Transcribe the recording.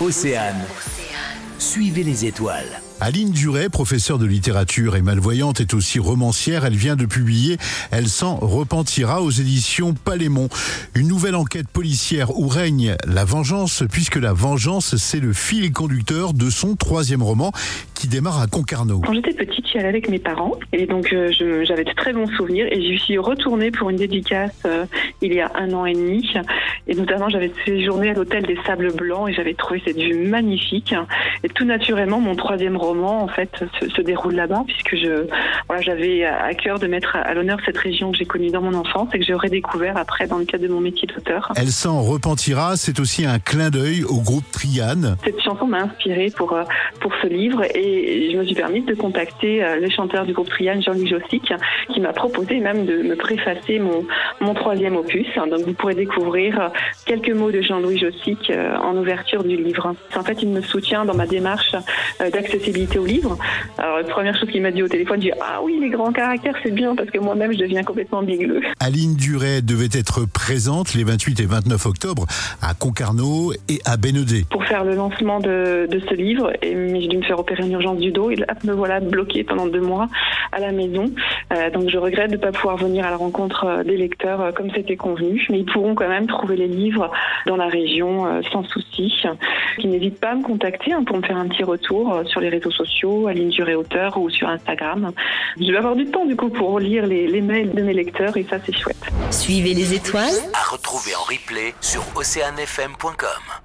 Océane. Suivez les étoiles. Aline Duret, professeure de littérature et malvoyante, est aussi romancière. Elle vient de publier Elle s'en repentira aux éditions Palémon. Une nouvelle enquête policière où règne la vengeance, puisque la vengeance, c'est le fil conducteur de son troisième roman qui démarre à Concarneau. Quand j'étais petite, j'y allais avec mes parents et donc euh, je- j'avais de très bons souvenirs et j'y suis retournée pour une dédicace euh, il y a un an et demi et notamment j'avais séjourné à l'hôtel des Sables Blancs et j'avais trouvé cette vue magnifique et tout naturellement mon troisième roman en fait se, se déroule là-bas puisque je voilà j'avais à cœur de mettre à, l'honneur cette région que j'ai connue dans mon enfance et que j'ai redécouvert après dans le cadre de mon métier d'auteur. Elle s'en repentira, c'est aussi un clin d'œil au groupe Triane. Cette chanson m'a inspirée pour, euh, pour ce livre et je me suis permise de contacter euh, le chanteur du groupe Triane, Jean-Louis Jossic, qui m'a proposé même de me préfacer mon, mon troisième opus. Donc vous pourrez découvrir euh, quelques mots de Jean-Louis Jossic euh, en ouverture du livre. En fait, il me soutient dans ma démarche euh, d'accessibilité au livre. Alors la première chose qu'il m'a dit au téléphone, il dit ah oui les grands caractères c'est bien parce que moi-même je deviens complètement bigleux. Aline Duret devait être présente les 28 et 29 octobre à Concarneau et à Bénodet. pour faire le lancement de, de ce livre, et, j'ai dû me faire opérer une urgence du dos et là, me voilà bloquée pendant deux mois à la maison. Euh, donc je regrette de ne pas pouvoir venir à la rencontre euh, des lecteurs euh, comme c'était convenu, mais ils pourront quand même trouver les livres dans la région sans souci. Ils n'hésitent pas à me contacter hein, pour me faire un petit retour sur les réseaux sociaux, à Ligne Durée Auteur ou sur Instagram. Je vais avoir du temps du coup pour lire les, les mails de mes lecteurs et ça c'est chouette. Suivez les étoiles À retrouver en replay sur oceanfm.com.